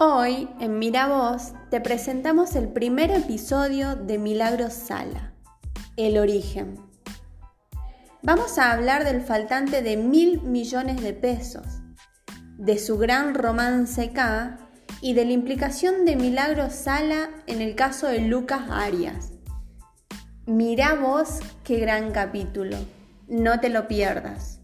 Hoy, en Mira Voz, te presentamos el primer episodio de Milagros Sala, El origen. Vamos a hablar del faltante de mil millones de pesos, de su gran romance K y de la implicación de Milagros Sala en el caso de Lucas Arias. Mira vos qué gran capítulo, no te lo pierdas.